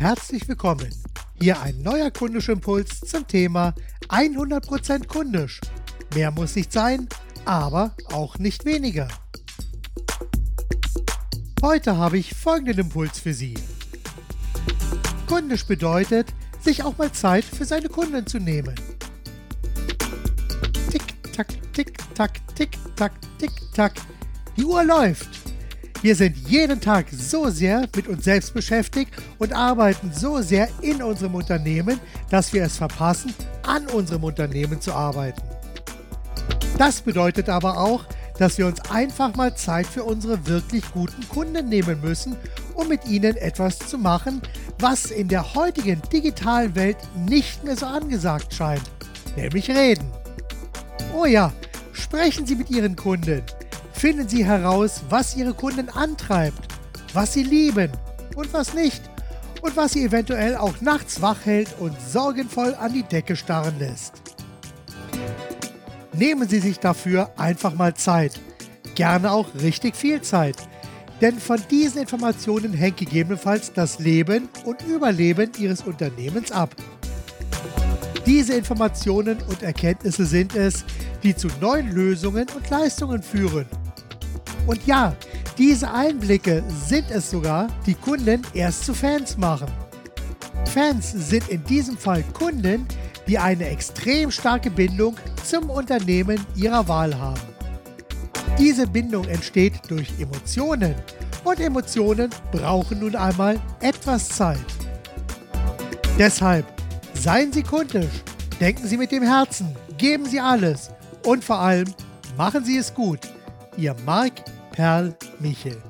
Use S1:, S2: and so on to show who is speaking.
S1: Herzlich willkommen. Hier ein neuer kundischer Impuls zum Thema 100% kundisch. Mehr muss nicht sein, aber auch nicht weniger. Heute habe ich folgenden Impuls für Sie. Kundisch bedeutet, sich auch mal Zeit für seine Kunden zu nehmen. Tick, tack, tick, tack, tick, tack, tick, tack. Die Uhr läuft. Wir sind jeden Tag so sehr mit uns selbst beschäftigt und arbeiten so sehr in unserem Unternehmen, dass wir es verpassen, an unserem Unternehmen zu arbeiten. Das bedeutet aber auch, dass wir uns einfach mal Zeit für unsere wirklich guten Kunden nehmen müssen, um mit ihnen etwas zu machen, was in der heutigen digitalen Welt nicht mehr so angesagt scheint, nämlich reden. Oh ja, sprechen Sie mit Ihren Kunden. Finden Sie heraus, was Ihre Kunden antreibt, was sie lieben und was nicht und was sie eventuell auch nachts wach hält und sorgenvoll an die Decke starren lässt. Nehmen Sie sich dafür einfach mal Zeit, gerne auch richtig viel Zeit, denn von diesen Informationen hängt gegebenenfalls das Leben und Überleben Ihres Unternehmens ab. Diese Informationen und Erkenntnisse sind es, die zu neuen Lösungen und Leistungen führen und ja, diese Einblicke sind es sogar, die Kunden erst zu Fans machen. Fans sind in diesem Fall Kunden, die eine extrem starke Bindung zum Unternehmen ihrer Wahl haben. Diese Bindung entsteht durch Emotionen und Emotionen brauchen nun einmal etwas Zeit. Deshalb seien Sie kundisch, denken Sie mit dem Herzen, geben Sie alles und vor allem machen Sie es gut. Ihr Marc Perl Michel.